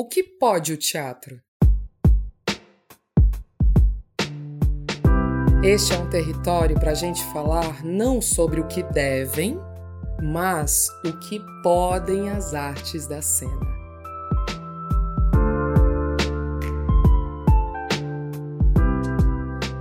O que pode o teatro? Este é um território para a gente falar não sobre o que devem, mas o que podem as artes da cena.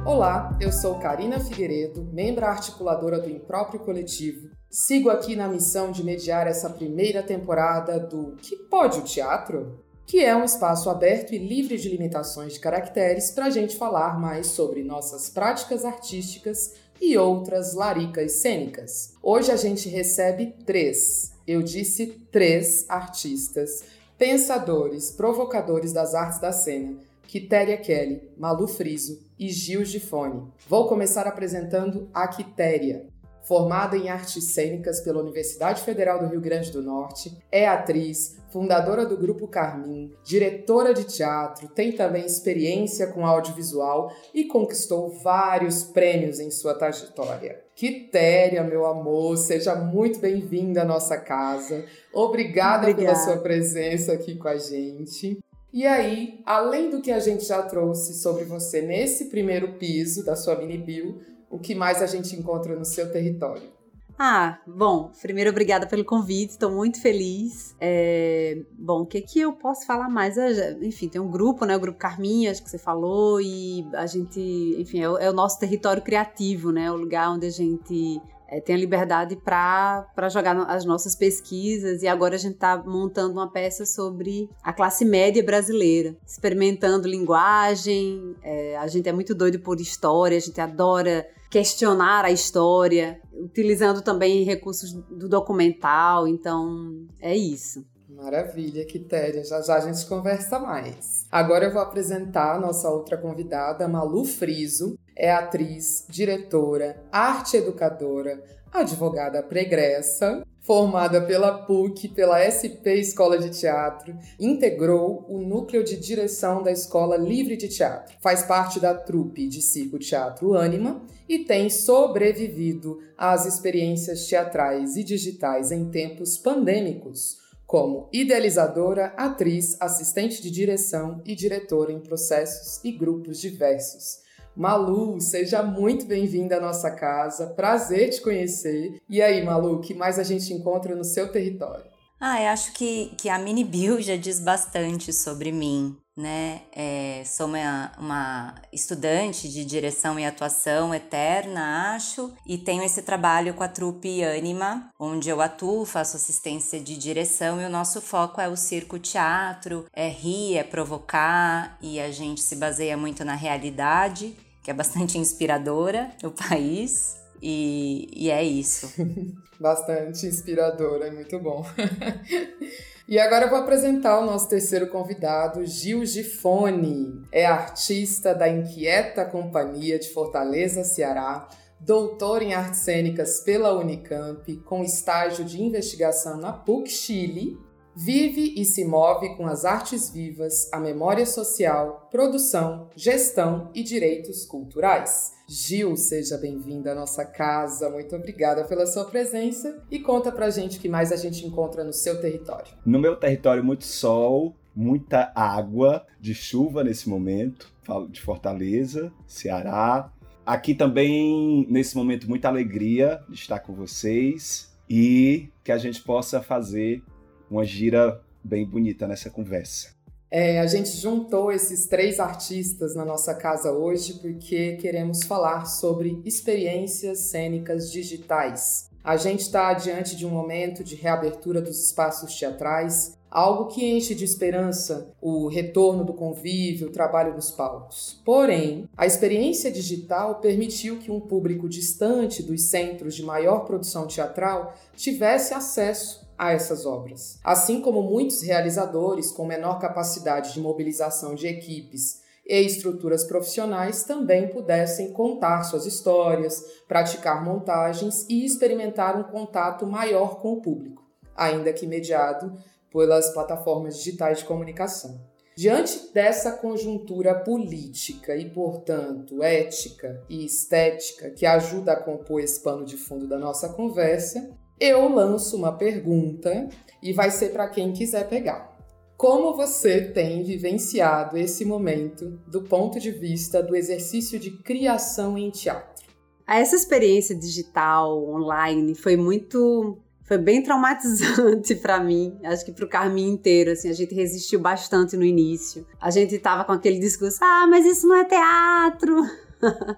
Olá, eu sou Karina Figueiredo, membro articuladora do Impróprio Coletivo. Sigo aqui na missão de mediar essa primeira temporada do Que Pode o Teatro? Que é um espaço aberto e livre de limitações de caracteres para a gente falar mais sobre nossas práticas artísticas e outras laricas cênicas. Hoje a gente recebe três, eu disse três artistas, pensadores, provocadores das artes da cena, Quitéria Kelly, Malu Friso e Gil Gifone. Vou começar apresentando a Quitéria. Formada em artes cênicas pela Universidade Federal do Rio Grande do Norte, é atriz, fundadora do Grupo Carmim, diretora de teatro, tem também experiência com audiovisual e conquistou vários prêmios em sua trajetória. Quitéria, meu amor, seja muito bem-vinda à nossa casa. Obrigada, Obrigada pela sua presença aqui com a gente. E aí, além do que a gente já trouxe sobre você nesse primeiro piso da sua mini bio, o que mais a gente encontra no seu território? Ah, bom, primeiro obrigada pelo convite, estou muito feliz. É, bom, o que que eu posso falar mais? Enfim, tem um grupo, né, o Grupo Carminha, acho que você falou, e a gente, enfim, é o, é o nosso território criativo, né, o lugar onde a gente é, tem a liberdade para jogar as nossas pesquisas e agora a gente está montando uma peça sobre a classe média brasileira, experimentando linguagem. É, a gente é muito doido por história, a gente adora questionar a história, utilizando também recursos do documental. Então, é isso. Maravilha, Quitéria. Já já a gente conversa mais. Agora eu vou apresentar a nossa outra convidada, Malu Friso. É atriz, diretora, arte educadora, advogada pregressa, formada pela PUC, pela SP Escola de Teatro, integrou o núcleo de direção da Escola Livre de Teatro. Faz parte da trupe de circo teatro Anima e tem sobrevivido às experiências teatrais e digitais em tempos pandêmicos como idealizadora, atriz, assistente de direção e diretora em processos e grupos diversos. Malu, seja muito bem-vinda à nossa casa. Prazer te conhecer. E aí, Malu, o que mais a gente encontra no seu território? Ah, eu acho que, que a mini bio já diz bastante sobre mim né? É, sou uma, uma, estudante de direção e atuação eterna, acho, e tenho esse trabalho com a trupe Anima, onde eu atuo, faço assistência de direção e o nosso foco é o circo teatro, é rir, é provocar e a gente se baseia muito na realidade, que é bastante inspiradora no país. E, e é isso. bastante inspiradora, é muito bom. E agora eu vou apresentar o nosso terceiro convidado, Gil Gifone. É artista da Inquieta Companhia de Fortaleza, Ceará, doutor em artes cênicas pela Unicamp, com estágio de investigação na PUC Chile Vive e se move com as artes vivas, a memória social, produção, gestão e direitos culturais. Gil, seja bem-vinda à nossa casa. Muito obrigada pela sua presença e conta pra gente o que mais a gente encontra no seu território. No meu território, muito sol, muita água, de chuva nesse momento, falo de Fortaleza, Ceará. Aqui também, nesse momento, muita alegria de estar com vocês e que a gente possa fazer uma gira bem bonita nessa conversa. É, a gente juntou esses três artistas na nossa casa hoje porque queremos falar sobre experiências cênicas digitais. A gente está diante de um momento de reabertura dos espaços teatrais, algo que enche de esperança o retorno do convívio, o trabalho nos palcos. Porém, a experiência digital permitiu que um público distante dos centros de maior produção teatral tivesse acesso a essas obras. Assim como muitos realizadores com menor capacidade de mobilização de equipes e estruturas profissionais também pudessem contar suas histórias, praticar montagens e experimentar um contato maior com o público, ainda que mediado pelas plataformas digitais de comunicação. Diante dessa conjuntura política e, portanto, ética e estética que ajuda a compor esse pano de fundo da nossa conversa, eu lanço uma pergunta e vai ser para quem quiser pegar. Como você tem vivenciado esse momento do ponto de vista do exercício de criação em teatro? Essa experiência digital, online, foi muito foi bem traumatizante para mim, acho que para o Carminho inteiro, assim, a gente resistiu bastante no início. A gente tava com aquele discurso: "Ah, mas isso não é teatro".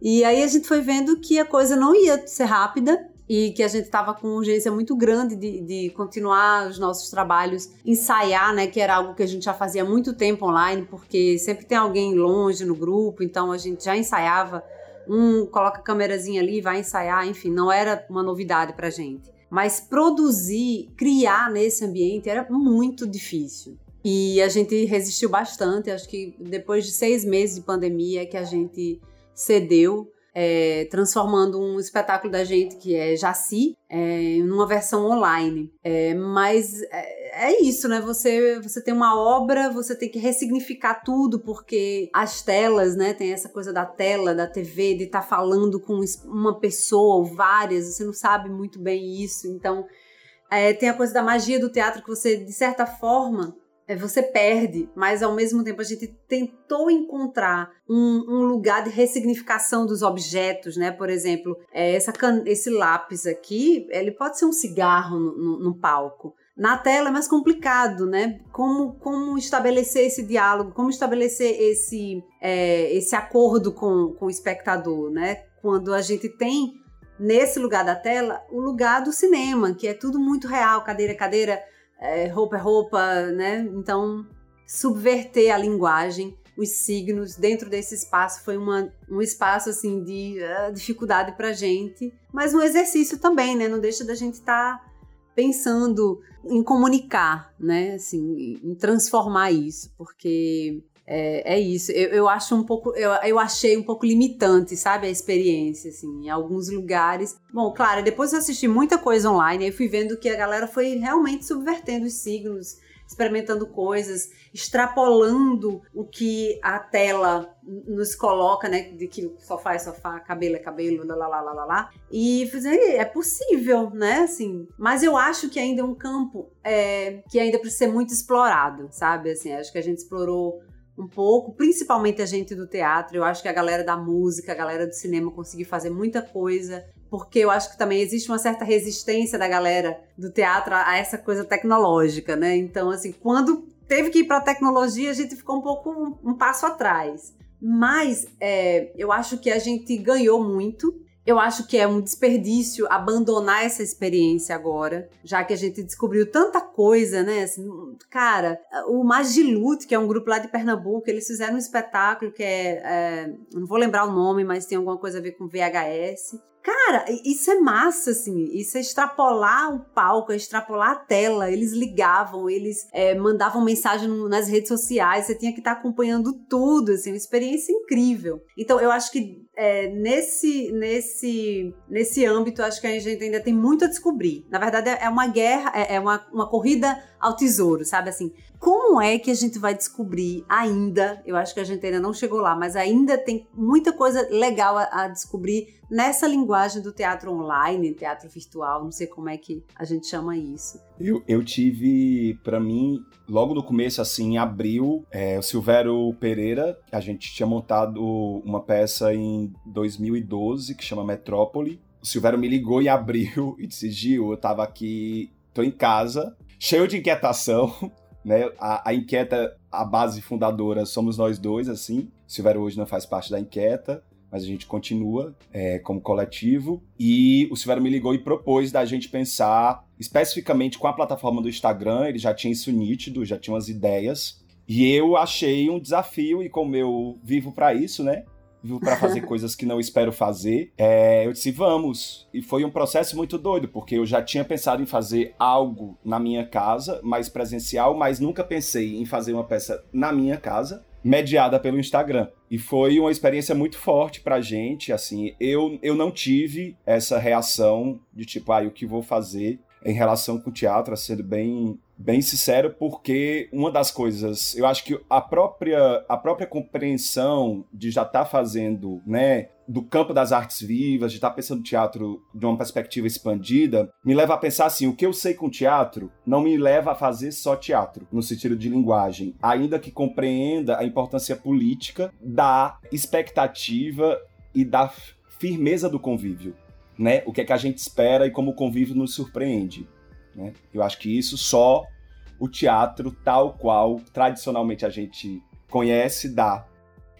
e aí a gente foi vendo que a coisa não ia ser rápida e que a gente estava com urgência muito grande de, de, continuar os nossos trabalhos, ensaiar, né, que era algo que a gente já fazia muito tempo online, porque sempre tem alguém longe no grupo, então a gente já ensaiava, um coloca a câmerazinha ali, vai ensaiar, enfim, não era uma novidade pra gente. Mas produzir, criar nesse ambiente era muito difícil. E a gente resistiu bastante. Acho que depois de seis meses de pandemia que a gente cedeu, é, transformando um espetáculo da gente que é Jaci é, numa versão online. É, mas é, é, isso, né? Você, você tem uma obra, você tem que ressignificar tudo, porque as telas, né? Tem essa coisa da tela, da TV, de estar tá falando com uma pessoa ou várias, você não sabe muito bem isso. Então, é, tem a coisa da magia do teatro que você, de certa forma, você perde, mas ao mesmo tempo a gente tentou encontrar um, um lugar de ressignificação dos objetos, né? Por exemplo, é, essa esse lápis aqui, ele pode ser um cigarro no, no, no palco. Na tela é mais complicado, né? Como, como estabelecer esse diálogo, como estabelecer esse, é, esse acordo com, com o espectador, né? Quando a gente tem nesse lugar da tela o lugar do cinema, que é tudo muito real, cadeira, cadeira é, roupa é roupa, né? Então, subverter a linguagem, os signos dentro desse espaço foi uma, um espaço assim de uh, dificuldade para gente, mas um exercício também, né? Não deixa da gente estar tá pensando em comunicar, né? Assim, em transformar isso, porque é, é isso. Eu, eu, acho um pouco, eu, eu achei um pouco limitante, sabe, a experiência, assim, em alguns lugares. Bom, claro, depois eu assisti muita coisa online, aí fui vendo que a galera foi realmente subvertendo os signos, experimentando coisas, extrapolando o que a tela nos coloca, né? De que sofá é sofá, cabelo é cabelo, lá, lá, lá, lá, lá. E fazer, é possível, né? Assim, mas eu acho que ainda é um campo é, que ainda precisa ser muito explorado, sabe? Assim, acho que a gente explorou um pouco, principalmente a gente do teatro. Eu acho que a galera da música, a galera do cinema conseguiu fazer muita coisa, porque eu acho que também existe uma certa resistência da galera do teatro a essa coisa tecnológica, né? Então, assim, quando teve que ir para a tecnologia, a gente ficou um pouco um, um passo atrás. Mas é, eu acho que a gente ganhou muito eu acho que é um desperdício abandonar essa experiência agora, já que a gente descobriu tanta coisa, né? Assim, cara, o Magilute, que é um grupo lá de Pernambuco, eles fizeram um espetáculo que é, é não vou lembrar o nome, mas tem alguma coisa a ver com VHS. Cara, isso é massa, assim. Isso é extrapolar o palco, é extrapolar a tela. Eles ligavam, eles é, mandavam mensagem nas redes sociais, você tinha que estar tá acompanhando tudo, assim, uma experiência incrível. Então, eu acho que é, nesse, nesse, nesse âmbito, acho que a gente ainda tem muito a descobrir. Na verdade, é uma guerra, é, é uma, uma corrida ao tesouro, sabe assim? É que a gente vai descobrir ainda? Eu acho que a gente ainda não chegou lá, mas ainda tem muita coisa legal a, a descobrir nessa linguagem do teatro online, teatro virtual, não sei como é que a gente chama isso. Eu, eu tive, para mim, logo no começo, assim, em abril, é, o Silvério Pereira, a gente tinha montado uma peça em 2012 que chama Metrópole. O Silvério me ligou em abril e disse: Gil, eu tava aqui, tô em casa, cheio de inquietação, né? A, a Inquieta, a base fundadora, somos nós dois, assim. Silvério hoje não faz parte da Inquieta, mas a gente continua é, como coletivo. E o Silvério me ligou e propôs da gente pensar especificamente com a plataforma do Instagram, ele já tinha isso nítido, já tinha umas ideias. E eu achei um desafio, e como eu vivo para isso, né? Vivo para fazer coisas que não espero fazer. É, eu disse, vamos. E foi um processo muito doido, porque eu já tinha pensado em fazer algo na minha casa, mais presencial, mas nunca pensei em fazer uma peça na minha casa, mediada pelo Instagram. E foi uma experiência muito forte pra gente, assim, eu, eu não tive essa reação de tipo, ah, o que vou fazer em relação com o teatro, sendo bem bem sincero, porque uma das coisas, eu acho que a própria, a própria compreensão de já estar tá fazendo, né, do campo das artes vivas, de estar tá pensando teatro de uma perspectiva expandida, me leva a pensar assim: o que eu sei com teatro não me leva a fazer só teatro, no sentido de linguagem, ainda que compreenda a importância política da expectativa e da firmeza do convívio. Né? O que é que a gente espera e como o convívio nos surpreende. Né? Eu acho que isso só o teatro, tal qual tradicionalmente a gente conhece, dá.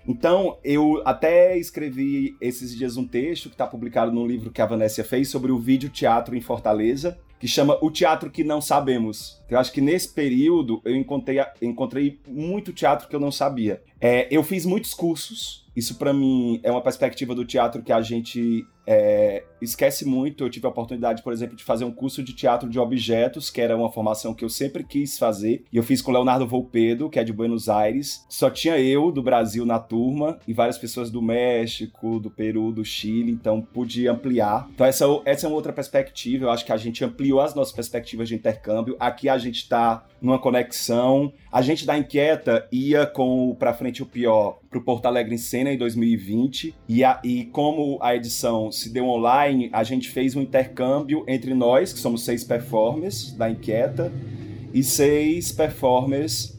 Então, eu até escrevi esses dias um texto que está publicado num livro que a Vanessa fez sobre o vídeo teatro em Fortaleza, que chama O Teatro que Não Sabemos. Eu acho que nesse período eu encontrei, encontrei muito teatro que eu não sabia. É, eu fiz muitos cursos, isso para mim é uma perspectiva do teatro que a gente é, esquece muito. Eu tive a oportunidade, por exemplo, de fazer um curso de teatro de objetos, que era uma formação que eu sempre quis fazer. E eu fiz com Leonardo Volpedo, que é de Buenos Aires. Só tinha eu do Brasil na turma e várias pessoas do México, do Peru, do Chile. Então pude ampliar. Então essa, essa é uma outra perspectiva. Eu acho que a gente ampliou as nossas perspectivas de intercâmbio. Aqui a gente está numa conexão. A gente da Inquieta ia com o Pra Frente o Pior pro Porto Alegre em Cena em 2020. E, a, e como a edição se deu online, a gente fez um intercâmbio entre nós, que somos seis performers da Inquieta, e seis performers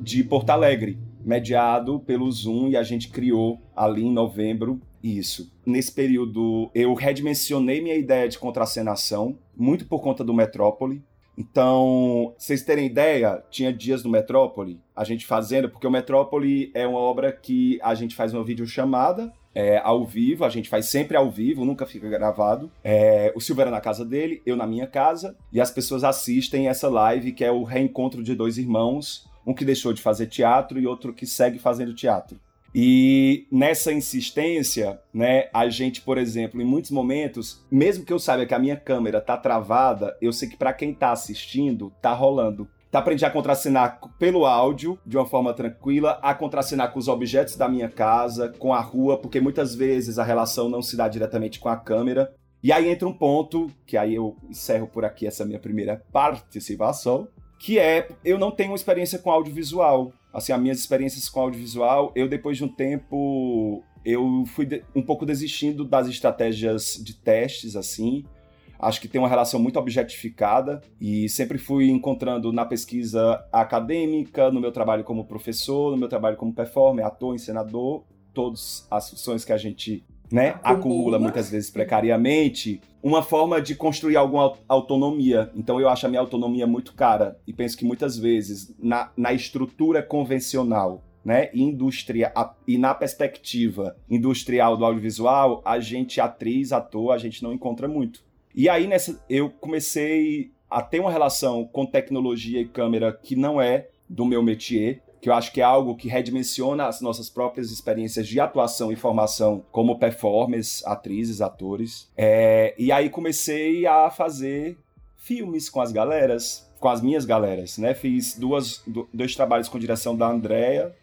de Porto Alegre, mediado pelo Zoom, e a gente criou ali em novembro isso. Nesse período, eu redimensionei minha ideia de contracenação, muito por conta do Metrópole. Então, vocês terem ideia, tinha dias no Metrópole, a gente fazendo, porque o Metrópole é uma obra que a gente faz uma videochamada, é, ao vivo, a gente faz sempre ao vivo, nunca fica gravado. É, o Silveira na casa dele, eu na minha casa, e as pessoas assistem essa live que é o reencontro de dois irmãos, um que deixou de fazer teatro e outro que segue fazendo teatro. E nessa insistência, né, a gente, por exemplo, em muitos momentos, mesmo que eu saiba que a minha câmera tá travada, eu sei que para quem tá assistindo, tá rolando. Tá aprendi a contracenar pelo áudio, de uma forma tranquila, a contracenar com os objetos da minha casa, com a rua, porque muitas vezes a relação não se dá diretamente com a câmera. E aí entra um ponto, que aí eu encerro por aqui essa minha primeira participação, que é eu não tenho experiência com audiovisual. Assim, as minhas experiências com audiovisual, eu depois de um tempo eu fui um pouco desistindo das estratégias de testes assim acho que tem uma relação muito objetificada e sempre fui encontrando na pesquisa acadêmica, no meu trabalho como professor, no meu trabalho como performer, ator, encenador, todas as funções que a gente né, acumula, acumula muitas vezes precariamente, uma forma de construir alguma autonomia. Então eu acho a minha autonomia muito cara e penso que muitas vezes na, na estrutura convencional né, indústria e na perspectiva industrial do audiovisual, a gente atriz, ator, a gente não encontra muito. E aí nessa eu comecei a ter uma relação com tecnologia e câmera que não é do meu métier, que eu acho que é algo que redimensiona as nossas próprias experiências de atuação e formação como performers, atrizes, atores. É, e aí comecei a fazer filmes com as galeras, com as minhas galeras, né? Fiz duas, dois trabalhos com direção da Andrea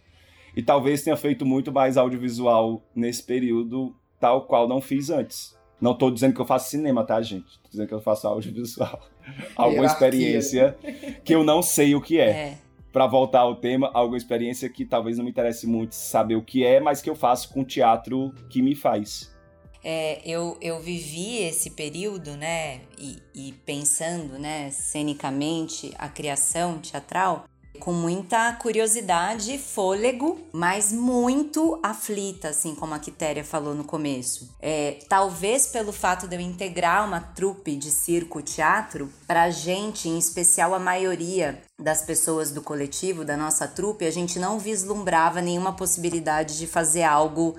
e talvez tenha feito muito mais audiovisual nesse período, tal qual não fiz antes. Não estou dizendo que eu faço cinema, tá, gente? Tô dizendo que eu faço audiovisual. alguma experiência que eu não sei o que é. é. Para voltar ao tema, alguma experiência que talvez não me interesse muito saber o que é, mas que eu faço com teatro que me faz. É, eu, eu vivi esse período, né, e, e pensando, né, cenicamente, a criação teatral, com muita curiosidade e fôlego, mas muito aflita, assim como a Quitéria falou no começo. É, talvez pelo fato de eu integrar uma trupe de circo teatro, pra gente, em especial a maioria das pessoas do coletivo, da nossa trupe, a gente não vislumbrava nenhuma possibilidade de fazer algo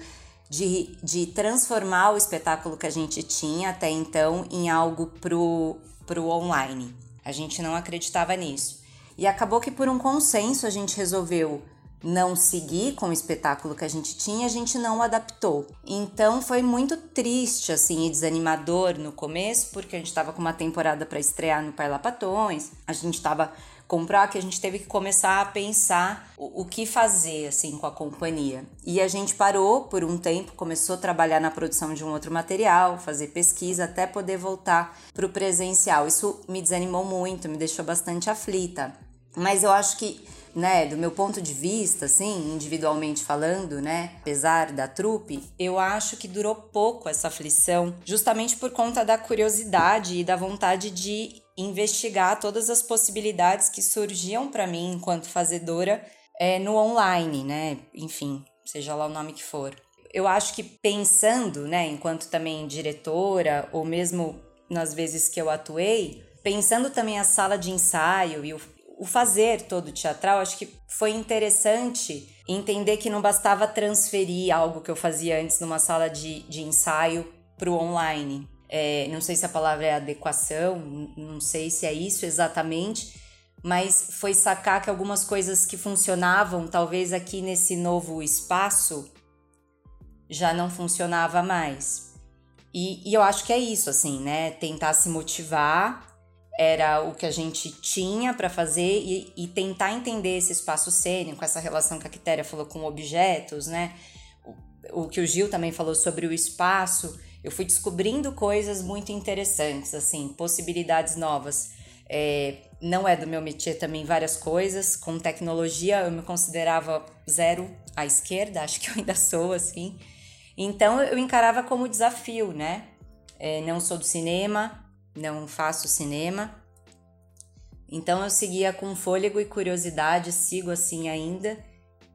de, de transformar o espetáculo que a gente tinha até então em algo pro, pro online. A gente não acreditava nisso. E acabou que por um consenso a gente resolveu não seguir com o espetáculo que a gente tinha, a gente não adaptou. Então foi muito triste assim e desanimador no começo, porque a gente estava com uma temporada para estrear no Parlapatões, a gente estava comprar que a gente teve que começar a pensar o, o, que fazer assim com a companhia. E a gente parou por um tempo, começou a trabalhar na produção de um outro material, fazer pesquisa até poder voltar para o presencial. Isso me desanimou muito, me deixou bastante aflita. Mas eu acho que né, do meu ponto de vista, assim, individualmente falando, né, apesar da trupe, eu acho que durou pouco essa aflição, justamente por conta da curiosidade e da vontade de investigar todas as possibilidades que surgiam para mim enquanto fazedora é, no online, né, enfim, seja lá o nome que for. Eu acho que pensando, né, enquanto também diretora ou mesmo nas vezes que eu atuei, pensando também a sala de ensaio e o, o fazer todo teatral, acho que foi interessante entender que não bastava transferir algo que eu fazia antes numa sala de, de ensaio para o online. É, não sei se a palavra é adequação, não sei se é isso exatamente, mas foi sacar que algumas coisas que funcionavam, talvez aqui nesse novo espaço, já não funcionava mais. E, e eu acho que é isso, assim, né? Tentar se motivar era o que a gente tinha para fazer e, e, tentar entender esse espaço cênico, essa relação que a Quitéria falou com objetos, né? O, o, que o Gil também falou sobre o espaço. Eu fui descobrindo coisas muito interessantes, assim, possibilidades novas. É, não é do meu métier também várias coisas. Com tecnologia eu me considerava zero à esquerda, acho que eu ainda sou, assim. Então eu encarava como desafio, né? É, não sou do cinema, não faço cinema. Então eu seguia com fôlego e curiosidade, sigo assim ainda.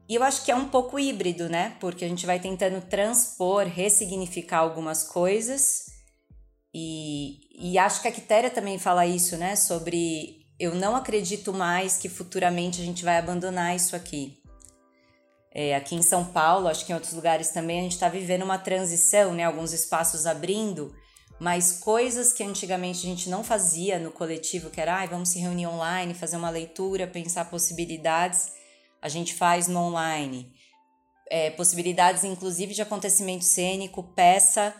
E eu acho que é um pouco híbrido, né? Porque a gente vai tentando transpor, ressignificar algumas coisas. E, e acho que a Quitéria também fala isso, né? Sobre eu não acredito mais que futuramente a gente vai abandonar isso aqui. É, aqui em São Paulo, acho que em outros lugares também, a gente está vivendo uma transição, né? Alguns espaços abrindo mas coisas que antigamente a gente não fazia no coletivo, que era, ah, vamos se reunir online, fazer uma leitura, pensar possibilidades, a gente faz no online. É, possibilidades, inclusive, de acontecimento cênico, peça,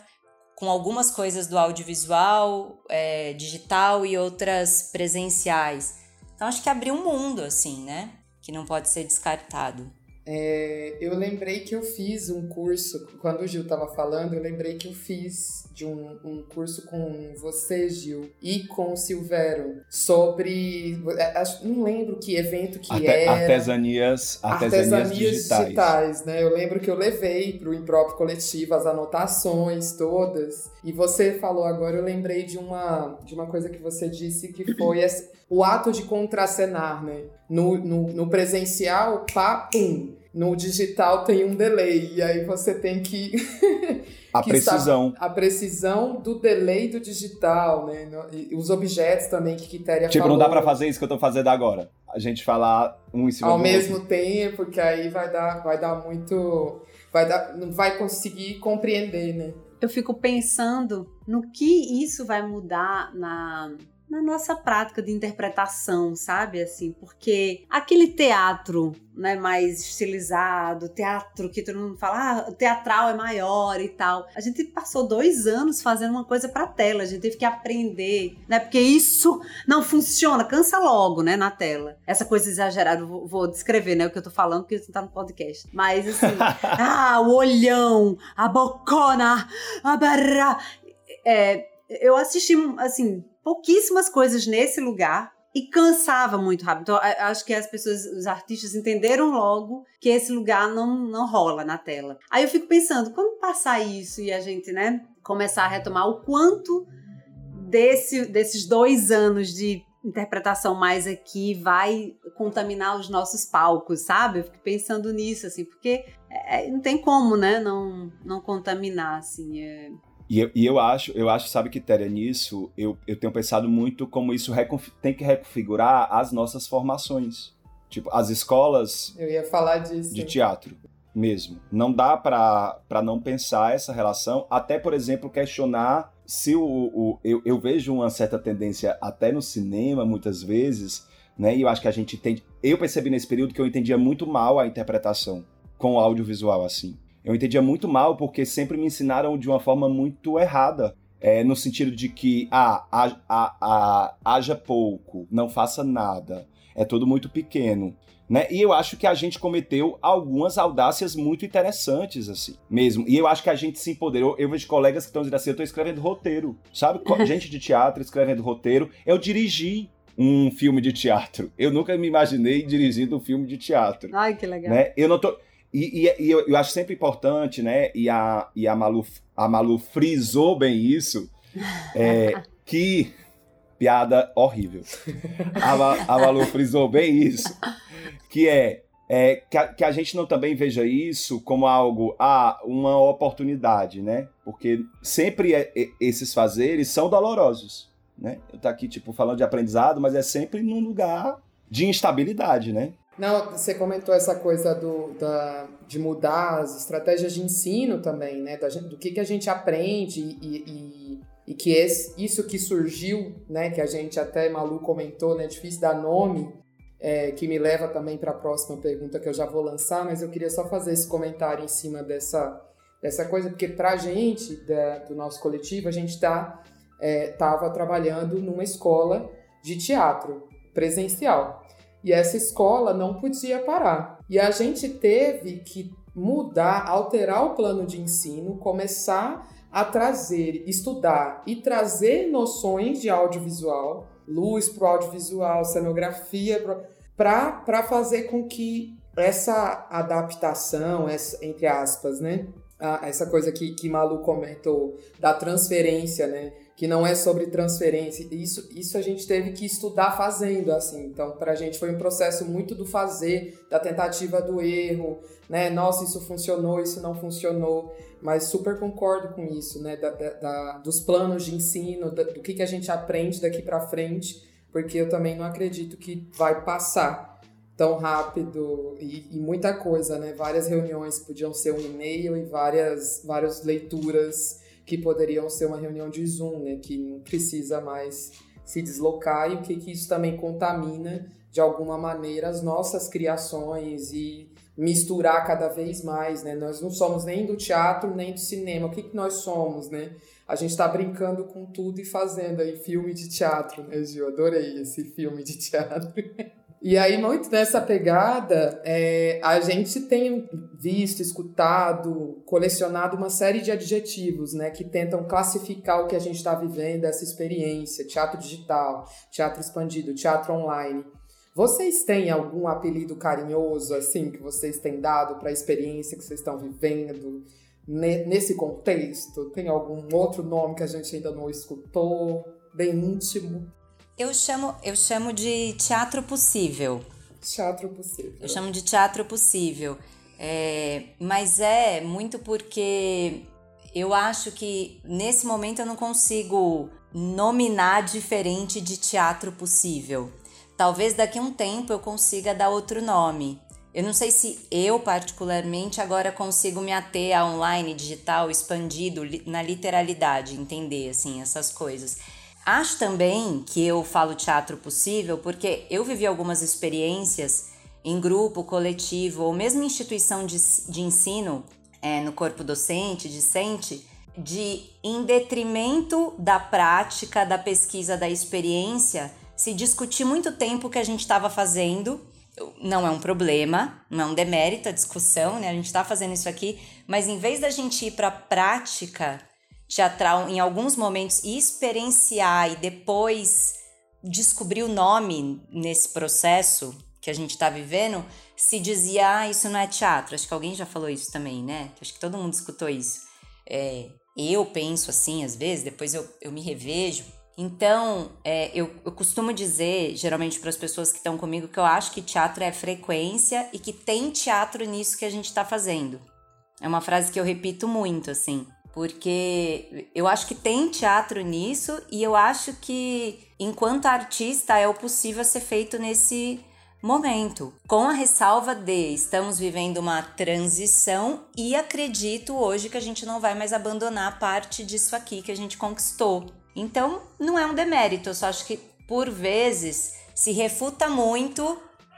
com algumas coisas do audiovisual, é, digital e outras presenciais. Então, acho que abriu um mundo, assim, né? Que não pode ser descartado. É, eu lembrei que eu fiz um curso, quando o Gil estava falando, eu lembrei que eu fiz de um, um, curso com você, Gil, e com o Silvero, sobre. É, não lembro que evento que Arte, era. Artesanias, artesanias, artesanias digitais. digitais. né? Eu lembro que eu levei para o Impróprio Coletivo as anotações todas. E você falou agora, eu lembrei de uma, de uma coisa que você disse que foi esse, o ato de contracenar, né? No, no, no presencial, pá, pum. No digital tem um delay, e aí você tem que. a que precisão. a precisão do delay do digital, né? E os objetos também que Quitéria Tipo, falou. não dá para fazer isso que eu tô fazendo agora. A gente falar um em cima Ao do mesmo outro. tempo, porque aí vai dar, vai dar muito. Vai dar, não vai conseguir compreender, né? Eu fico pensando no que isso vai mudar na na nossa prática de interpretação, sabe? Assim, porque aquele teatro, né, mais estilizado, teatro que todo mundo fala, ah, o teatral é maior e tal. A gente passou dois anos fazendo uma coisa para tela, a gente teve que aprender, né? Porque isso não funciona, cansa logo, né, na tela. Essa coisa exagerada, vou, vou descrever, né, o que eu tô falando, porque isso tá no podcast. Mas assim, ah, o olhão, a bocona, a barra. É, eu assisti, assim, pouquíssimas coisas nesse lugar e cansava muito rápido. Então, acho que as pessoas, os artistas entenderam logo que esse lugar não, não rola na tela. Aí eu fico pensando, quando passar isso e a gente, né, começar a retomar o quanto desse, desses dois anos de interpretação mais aqui vai contaminar os nossos palcos, sabe? Eu fico pensando nisso, assim, porque é, não tem como, né, não, não contaminar, assim. É... E eu, e eu acho, eu acho, sabe, que Téria, nisso, eu, eu tenho pensado muito como isso tem que reconfigurar as nossas formações. Tipo, as escolas eu ia falar disso. de teatro mesmo. Não dá para não pensar essa relação, até, por exemplo, questionar se o. o eu, eu vejo uma certa tendência até no cinema, muitas vezes, né? E eu acho que a gente tem. Eu percebi nesse período que eu entendia muito mal a interpretação com o audiovisual, assim eu entendia muito mal porque sempre me ensinaram de uma forma muito errada. É, no sentido de que, ah, a, a, a, haja pouco, não faça nada. é tudo muito pequeno. Né? E eu acho que a gente cometeu algumas audácias muito interessantes, assim, mesmo. E eu acho que a gente se empoderou. Eu vejo colegas que estão dizendo assim: eu estou escrevendo roteiro, sabe? gente de teatro escrevendo roteiro. Eu dirigi um filme de teatro. Eu nunca me imaginei dirigindo um filme de teatro. Ai, que legal. Né? Eu não tô. E, e, e eu, eu, acho sempre importante, né? E a, e a, Malu, a Malu frisou bem isso, é, que. Piada horrível. A, a Malu frisou bem isso, que é é, que, a, que, a, gente não também veja isso como algo, ah, uma oportunidade, né? Porque sempre é, é, esses fazeres são dolorosos, né? Eu tô aqui, tipo, falando de aprendizado, mas é sempre num lugar de instabilidade, né? Não, você comentou essa coisa do, da, de mudar as estratégias de ensino também, né? Da, do que, que a gente aprende e, e, e que esse, isso que surgiu, né? Que a gente até Malu comentou, né? Difícil dar nome, é, que me leva também para a próxima pergunta que eu já vou lançar, mas eu queria só fazer esse comentário em cima dessa, dessa coisa, porque para a gente, da, do nosso coletivo, a gente estava é, trabalhando numa escola de teatro presencial. E essa escola não podia parar. E a gente teve que mudar, alterar o plano de ensino, começar a trazer, estudar e trazer noções de audiovisual, luz para o audiovisual, cenografia, para fazer com que essa adaptação, essa, entre aspas, né? essa coisa que, que Malu comentou da transferência, né? Que não é sobre transferência. Isso, isso a gente teve que estudar fazendo, assim. Então, para a gente foi um processo muito do fazer, da tentativa do erro, né? Nossa, isso funcionou, isso não funcionou. Mas super concordo com isso, né? Da, da, dos planos de ensino, do que, que a gente aprende daqui para frente, porque eu também não acredito que vai passar tão rápido e, e muita coisa, né? Várias reuniões podiam ser um e-mail e várias, várias leituras que poderiam ser uma reunião de Zoom, né, que não precisa mais se deslocar e o que, que isso também contamina de alguma maneira as nossas criações e misturar cada vez mais, né? Nós não somos nem do teatro nem do cinema. O que, que nós somos, né? A gente está brincando com tudo e fazendo aí filme de teatro, né, Gil? Adorei esse filme de teatro. E aí, muito nessa pegada, é, a gente tem visto, escutado, colecionado uma série de adjetivos, né, que tentam classificar o que a gente está vivendo, essa experiência, teatro digital, teatro expandido, teatro online. Vocês têm algum apelido carinhoso, assim, que vocês têm dado para a experiência que vocês estão vivendo nesse contexto? Tem algum outro nome que a gente ainda não escutou, bem íntimo? Eu chamo, eu chamo de teatro possível. Teatro possível. Eu chamo de teatro possível. É, mas é muito porque eu acho que nesse momento eu não consigo nominar diferente de teatro possível. Talvez daqui a um tempo eu consiga dar outro nome. Eu não sei se eu, particularmente, agora consigo me ater a online digital expandido na literalidade, entender assim essas coisas. Acho também que eu falo teatro possível porque eu vivi algumas experiências em grupo, coletivo ou mesmo instituição de, de ensino é, no corpo docente, discente, de em detrimento da prática, da pesquisa, da experiência, se discutir muito tempo que a gente estava fazendo. Não é um problema, não é um demérito a discussão, né? A gente está fazendo isso aqui, mas em vez da gente ir para a prática teatral em alguns momentos e experienciar e depois descobrir o nome nesse processo que a gente está vivendo, se dizia, ah, isso não é teatro. Acho que alguém já falou isso também, né? Acho que todo mundo escutou isso. É, eu penso assim, às vezes, depois eu, eu me revejo. Então, é, eu, eu costumo dizer, geralmente, para as pessoas que estão comigo, que eu acho que teatro é frequência e que tem teatro nisso que a gente está fazendo. É uma frase que eu repito muito, assim porque eu acho que tem teatro nisso e eu acho que enquanto artista é o possível ser feito nesse momento, com a ressalva de estamos vivendo uma transição e acredito hoje que a gente não vai mais abandonar parte disso aqui que a gente conquistou. Então, não é um demérito, eu só acho que por vezes se refuta muito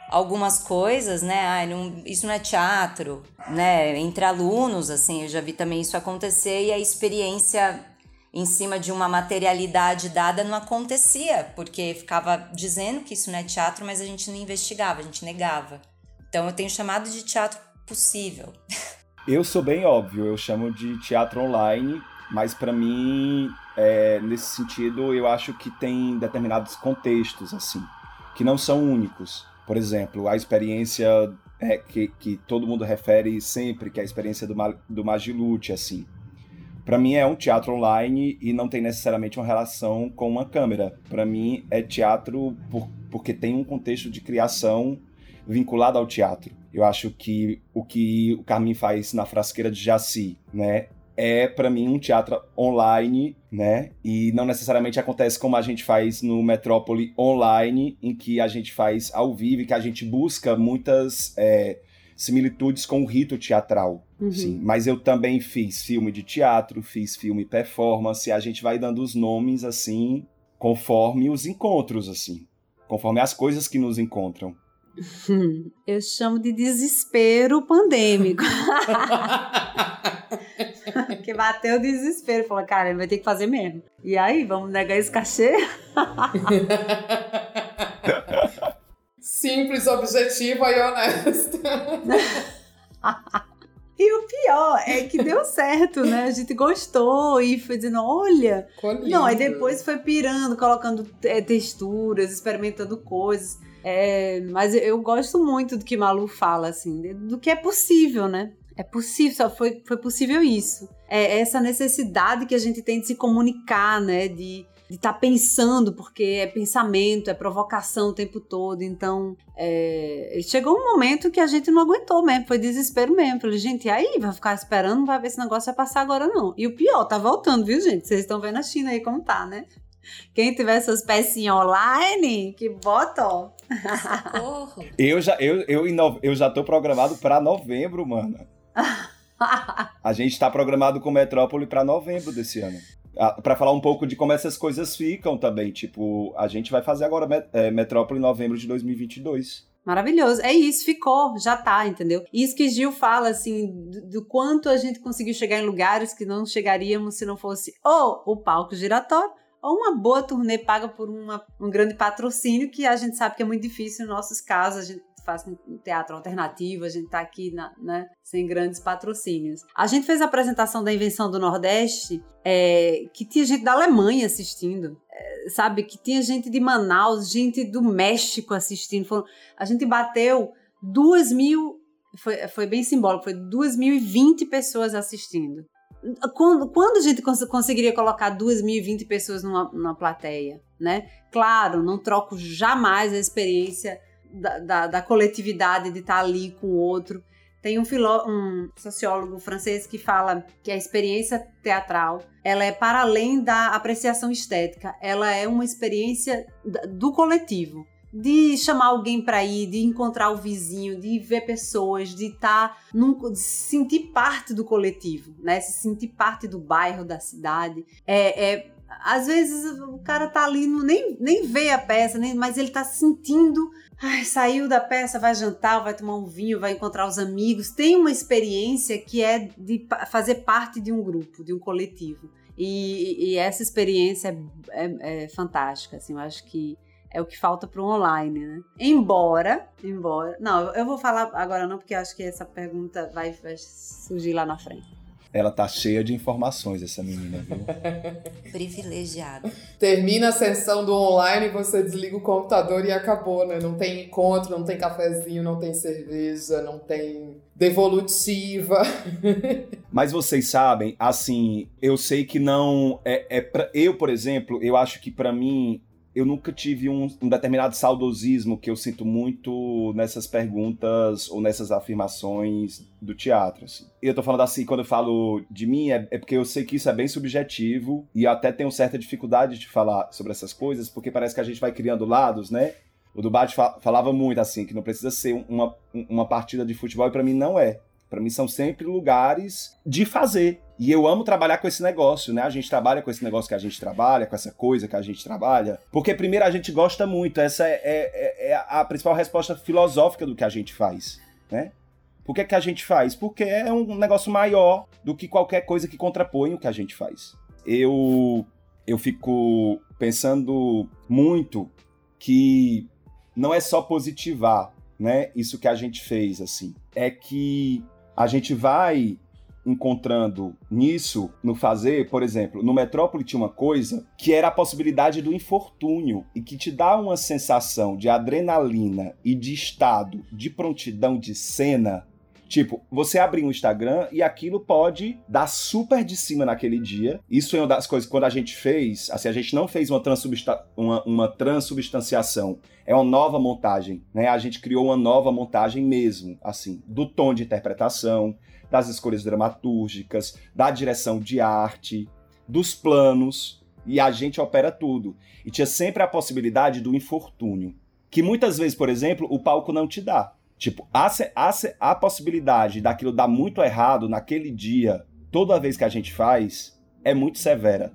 algumas coisas, né? Não, isso não é teatro, né? Entre alunos, assim, eu já vi também isso acontecer e a experiência em cima de uma materialidade dada não acontecia, porque ficava dizendo que isso não é teatro, mas a gente não investigava, a gente negava. Então eu tenho chamado de teatro possível. Eu sou bem óbvio, eu chamo de teatro online, mas para mim, é, nesse sentido, eu acho que tem determinados contextos, assim, que não são únicos. Por exemplo, a experiência é, que, que todo mundo refere sempre, que é a experiência do, do Magilute, assim. Para mim é um teatro online e não tem necessariamente uma relação com uma câmera. Para mim é teatro por, porque tem um contexto de criação vinculado ao teatro. Eu acho que o que o Carmin faz na Frasqueira de Jaci, né, é para mim um teatro online, né? E não necessariamente acontece como a gente faz no Metrópole online, em que a gente faz ao vivo, e que a gente busca muitas é, similitudes com o rito teatral. Uhum. Sim, mas eu também fiz filme de teatro, fiz filme performance, a gente vai dando os nomes assim conforme os encontros assim, conforme as coisas que nos encontram. Eu chamo de desespero pandêmico. que bateu o desespero. Falou, cara, ele vai ter que fazer mesmo. E aí, vamos negar esse cachê? Simples, objetivo e honesto. E o pior é que deu certo, né? A gente gostou e foi dizendo, olha. Não, aí depois foi pirando, colocando é, texturas, experimentando coisas. É, mas eu gosto muito do que Malu fala, assim, do que é possível, né? É possível, só foi, foi possível isso. É essa necessidade que a gente tem de se comunicar, né? De estar tá pensando, porque é pensamento, é provocação o tempo todo. Então, é... chegou um momento que a gente não aguentou mesmo, foi desespero mesmo. Falei, gente, e aí? Vai ficar esperando, não vai ver se o negócio vai passar agora, não. E o pior, tá voltando, viu, gente? Vocês estão vendo a China aí como tá, né? Quem tiver essas pecinhas online, que bota, ó. Socorro. eu já, eu, eu, eu já tô programado para novembro, mano. a gente tá programado com Metrópole para novembro desse ano. para falar um pouco de como essas coisas ficam também. Tipo, a gente vai fazer agora é, Metrópole em novembro de 2022. Maravilhoso. É isso, ficou, já tá, entendeu? Isso que Gil fala, assim, do, do, quanto a gente conseguiu chegar em lugares que não chegaríamos se não fosse ou o palco giratório ou uma boa turnê paga por uma, um grande patrocínio, que a gente sabe que é muito difícil nos nossos casos, a gente faz teatro alternativo, a gente tá aqui na, né, sem grandes patrocínios. A gente fez a apresentação da Invenção do Nordeste, é, que tinha gente da Alemanha assistindo, é, sabe? Que tinha gente de Manaus, gente do México assistindo. Foram, a gente bateu duas mil, foi, foi bem simbólico, foi 2.020 pessoas assistindo. Quando, quando a gente cons conseguiria colocar 2.020 pessoas numa, numa plateia, né? Claro, não troco jamais a experiência da, da, da coletividade de estar ali com o outro. Tem um, filó um sociólogo francês que fala que a experiência teatral ela é para além da apreciação estética, ela é uma experiência do coletivo de chamar alguém para ir, de encontrar o vizinho, de ver pessoas, de estar tá num, de se sentir parte do coletivo, né? Se sentir parte do bairro, da cidade. É, é às vezes o cara tá ali, não, nem, nem vê a peça, nem, mas ele tá sentindo. Ai, saiu da peça, vai jantar, vai tomar um vinho, vai encontrar os amigos. Tem uma experiência que é de fazer parte de um grupo, de um coletivo. E, e essa experiência é, é, é fantástica. Assim, eu acho que é o que falta para o online, né? Embora, embora. Não, eu vou falar agora não, porque acho que essa pergunta vai, vai surgir lá na frente. Ela tá cheia de informações, essa menina, viu? Privilegiada. Termina a sessão do online, você desliga o computador e acabou, né? Não tem encontro, não tem cafezinho, não tem cerveja, não tem devolutiva. Mas vocês sabem, assim, eu sei que não é, é pra, eu, por exemplo, eu acho que para mim eu nunca tive um, um, determinado saudosismo que eu sinto muito nessas perguntas ou nessas afirmações do teatro. Assim. Eu tô falando assim, quando eu falo de mim, é, é, porque eu sei que isso é bem subjetivo e até tenho certa dificuldade de falar sobre essas coisas, porque parece que a gente vai criando lados, né? O Dubate falava muito assim, que não precisa ser uma, uma partida de futebol, e para mim não é. Para mim são sempre lugares de fazer. E eu amo trabalhar com esse negócio, né? A gente trabalha com esse negócio que a gente trabalha, com essa coisa que a gente trabalha. Porque, primeiro, a gente gosta muito. Essa é, é, é a principal resposta filosófica do que a gente faz, né? Por que, que a gente faz? Porque é um negócio maior do que qualquer coisa que contrapõe o que a gente faz. eu, eu fico pensando muito que não é só positivar, né? Isso que a gente fez, assim. É que a gente vai encontrando nisso, no fazer, por exemplo, no Metrópole tinha uma coisa que era a possibilidade do infortúnio e que te dá uma sensação de adrenalina e de estado de prontidão de cena Tipo, você abrir um Instagram e aquilo pode dar super de cima naquele dia. Isso é uma das coisas quando a gente fez, assim, a gente não fez uma, transubstan uma, uma transubstanciação, é uma nova montagem, né? A gente criou uma nova montagem mesmo, assim, do tom de interpretação, das escolhas dramatúrgicas, da direção de arte, dos planos, e a gente opera tudo. E tinha sempre a possibilidade do infortúnio, que muitas vezes, por exemplo, o palco não te dá. Tipo, a, a, a possibilidade daquilo dar muito errado naquele dia, toda vez que a gente faz, é muito severa.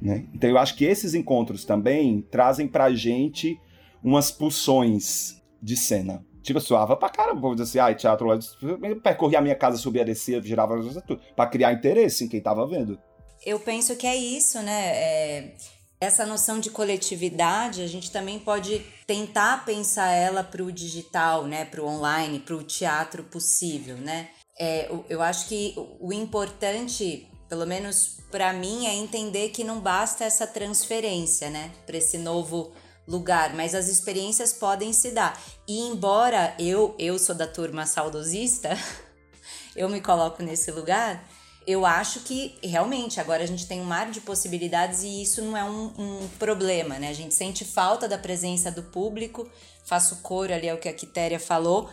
Né? Então eu acho que esses encontros também trazem pra gente umas pulsões de cena. Tipo, suava pra caramba, vou dizer assim, ai, teatro, eu percorria a minha casa, subia, descia, girava tudo, pra criar interesse em quem tava vendo. Eu penso que é isso, né? É, essa noção de coletividade, a gente também pode tentar pensar ela para o digital, né, para o online, para o teatro possível, né? É, eu acho que o importante, pelo menos para mim, é entender que não basta essa transferência, né, para esse novo lugar, mas as experiências podem se dar. E embora eu eu sou da turma saudosista, eu me coloco nesse lugar eu acho que realmente agora a gente tem um mar de possibilidades e isso não é um, um, problema, né? A gente sente falta da presença do público, faço coro ali ao que a Quitéria falou,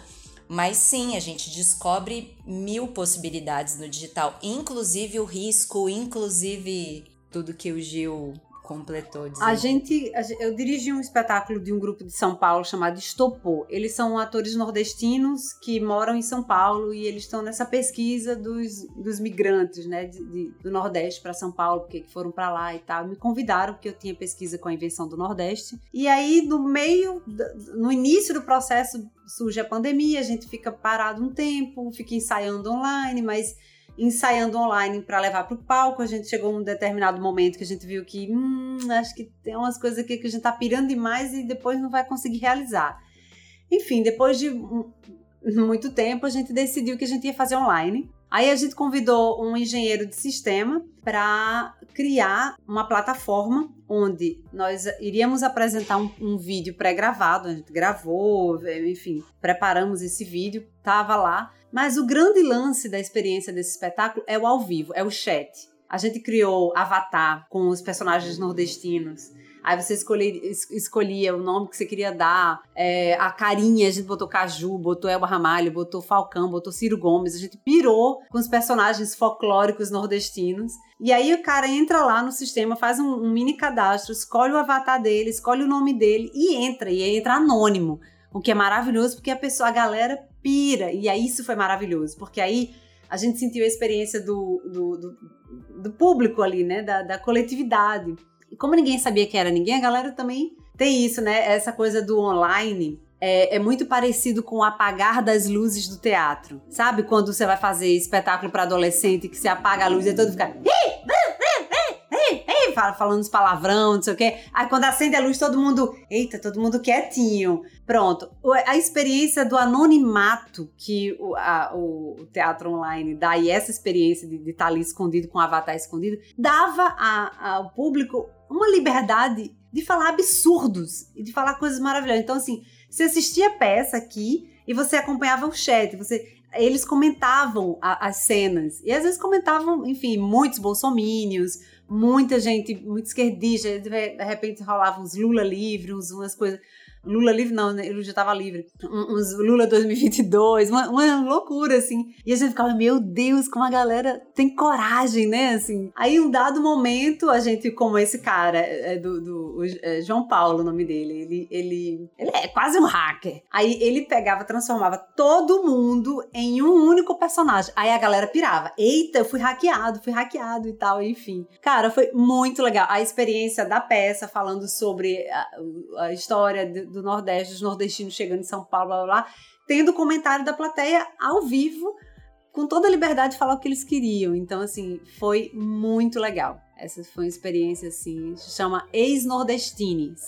mas sim, a gente descobre mil possibilidades no digital, inclusive o risco, inclusive tudo que o Gil completou. Dizendo. A gente, eu dirigi um espetáculo de um grupo de São Paulo chamado Estopô. Eles são atores nordestinos que moram em São Paulo e eles estão nessa pesquisa dos, dos migrantes, né, de, de, do Nordeste para São Paulo, porque foram para lá e tal. Me convidaram porque eu tinha pesquisa com a invenção do Nordeste. E aí no meio, no início do processo surge a pandemia, a gente fica parado um tempo, fica ensaiando online, mas ensaiando online para levar para o palco. A gente chegou a um determinado momento que a gente viu que, hum, acho que tem umas coisas aqui que a gente tá pirando demais e depois não vai conseguir realizar. Enfim, depois de muito tempo, a gente decidiu que a gente ia fazer online. Aí a gente convidou um engenheiro de sistema para criar uma plataforma onde nós iríamos apresentar um, um vídeo pré-gravado. A gente gravou, enfim, preparamos esse vídeo, tava lá. Mas o grande lance da experiência desse espetáculo é o ao vivo, é o chat. A gente criou Avatar com os personagens nordestinos. Aí você escolhia o nome que você queria dar, é, a carinha, a gente botou Caju, botou Elba Ramalho, botou Falcão, botou Ciro Gomes, a gente pirou com os personagens folclóricos nordestinos. E aí o cara entra lá no sistema, faz um, um mini cadastro, escolhe o avatar dele, escolhe o nome dele e entra, e entra anônimo. O que é maravilhoso porque a pessoa, a galera pira. E aí isso foi maravilhoso, porque aí a gente sentiu a experiência do, do, do, do público ali, né? Da, da coletividade. E como ninguém sabia que era ninguém, a galera também tem isso, né? Essa coisa do online. É, é, muito parecido com o apagar das luzes do teatro. Sabe quando você vai fazer espetáculo para adolescente que você apaga a luz e todo fica fala, falando os palavrão, não sei o quê. Aí quando acende a luz, todo mundo, eita, todo mundo quietinho. Pronto. A experiência do anonimato que o, a, o teatro online dá, e essa experiência de estar tá ali escondido com o avatar escondido, dava a, ao público uma liberdade de falar absurdos e de falar coisas maravilhosas. Então, assim, você assistia a peça aqui e você acompanhava o chat, você eles comentavam a, as cenas. E às vezes comentavam, enfim, muitos bolsomínios, muita gente, muito esquerdista, de repente rolava uns Lula livre, uns, umas coisas. Lula livre não, né? ele já estava livre. Uns Lula 2022, uma, uma loucura, assim. E a gente ficava, meu Deus, como a galera tem coragem, né, assim. Aí, um dado momento, a gente, como esse cara, é do, do é João Paulo, o nome dele, ele, ele, ele é quase um hacker. Aí, ele pegava, transformava todo mundo em um único personagem. Aí, a galera pirava. Eita, eu fui hackeado, fui hackeado e tal, enfim. Cara, foi muito legal. A experiência da peça, falando sobre a, a história do Nordeste, dos nordestinos chegando em São Paulo, blá, blá, blá, tendo comentário da plateia ao vivo, com toda a liberdade de falar o que eles queriam. Então, assim, foi muito legal. essa foi uma experiência assim, se chama Ex-Nordestines.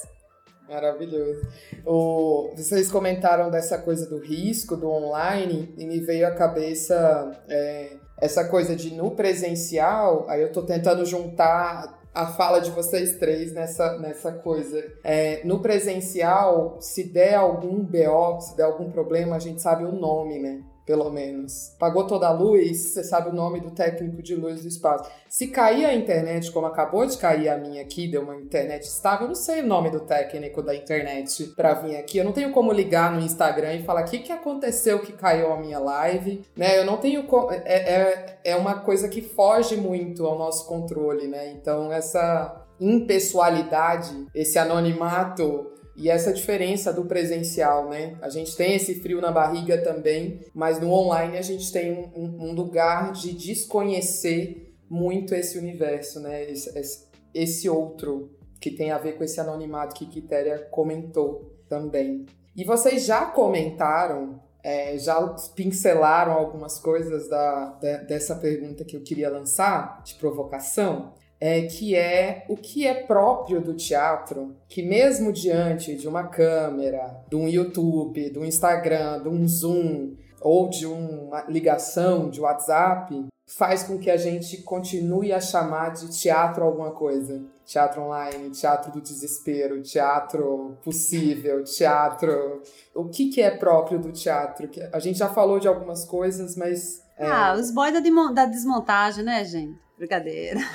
Maravilhoso. O, vocês comentaram dessa coisa do risco, do online, e me veio à cabeça é, essa coisa de no presencial, aí eu tô tentando juntar a fala de vocês três nessa, nessa coisa. É, no presencial, se der algum BO, se der algum problema, a gente sabe o nome, né? Pelo menos. Pagou toda a luz, você sabe o nome do técnico de luz do espaço. Se cair a internet, como acabou de cair a minha aqui, deu uma internet estável, eu não sei o nome do técnico da internet para vir aqui. Eu não tenho como ligar no Instagram e falar o que, que aconteceu que caiu a minha live, né? Eu não tenho. É, é, é uma coisa que foge muito ao nosso controle, né? Então, essa impessoalidade, esse anonimato e essa diferença do presencial, né? A gente tem esse frio na barriga também, mas no online a gente tem um, um lugar de desconhecer muito esse universo, né? Esse, esse, outro que tem a ver com esse anonimato que Quitéria comentou também. E vocês já comentaram, é, já pincelaram algumas coisas da, da, dessa pergunta que eu queria lançar, de provocação, é, que é o que é próprio do teatro, que mesmo diante de uma câmera, de um YouTube, de um Instagram, de um Zoom ou de uma ligação de WhatsApp, faz com que a gente continue a chamar de teatro alguma coisa. Teatro online, teatro do desespero, teatro possível, teatro. O que, que é próprio do teatro? A gente já falou de algumas coisas, mas. É... Ah, os boys da, da desmontagem, né, gente? Brincadeira.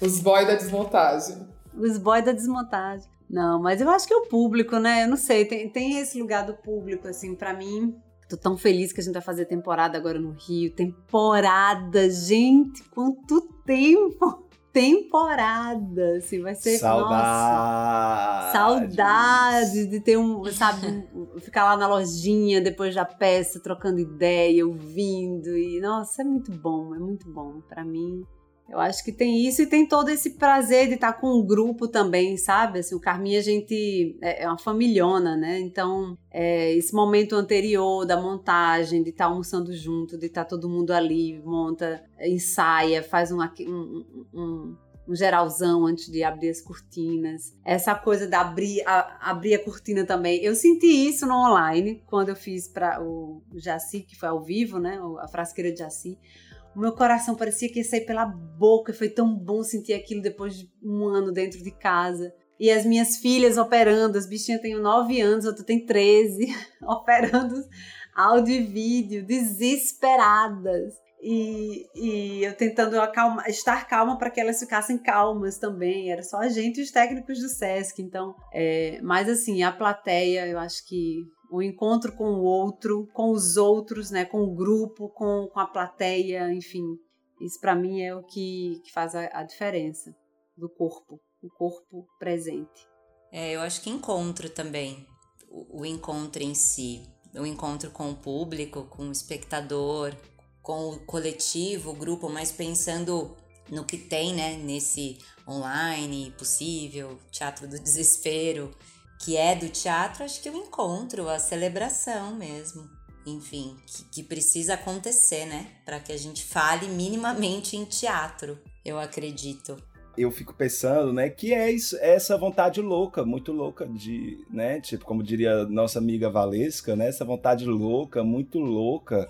Os boy da desmontagem. Os boy da desmontagem. Não, mas eu acho que é o público, né? Eu não sei, tem, tem esse lugar do público, assim, para mim. Tô tão feliz que a gente vai fazer temporada agora no Rio. Temporada, gente, quanto tempo! Temporada, assim, vai ser saudade. Nossa, saudade de ter um, sabe, ficar lá na lojinha depois da peça, trocando ideia, ouvindo e nossa, é muito bom, é muito bom para mim. Eu acho que tem isso e tem todo esse prazer de estar com um grupo também, sabe? Assim, o Carminha a gente é, é uma familhona, né? Então, é, esse momento anterior da montagem, de estar almoçando junto, de estar todo mundo ali, monta, ensaia, faz um, um, um, um geralzão antes de abrir as cortinas. Essa coisa de abrir a, abrir a cortina também. Eu senti isso no online, quando eu fiz para o Jaci, que foi ao vivo, né? A frasqueira de Jaci o meu coração parecia que ia sair pela boca. Foi tão bom sentir aquilo depois de um ano dentro de casa. E as minhas filhas operando, as bichinhas têm 9 anos, outra tem 13, operando áudio e vídeo, desesperadas. E, e eu tentando acalma, estar calma para que elas ficassem calmas também. Era só a gente e os técnicos do SESC. Então, é, mas assim, a plateia, eu acho que o encontro com o outro, com os outros, né, com o grupo, com, com a plateia, enfim. Isso para mim é o que, que faz a, a, diferença do corpo, o corpo presente. É, eu acho que encontro também, o, o encontro em si, o encontro com o público, com o espectador, com o coletivo, o grupo, mas pensando no que tem, né, nesse online possível, teatro do desespero, que é do teatro, acho que o encontro, a celebração mesmo. Enfim, que, que precisa acontecer, né? Para que a gente fale minimamente em teatro, eu acredito eu fico pensando, né, que é isso, é essa vontade louca, muito louca de, né, tipo, como diria nossa amiga Valesca, né, essa vontade louca, muito louca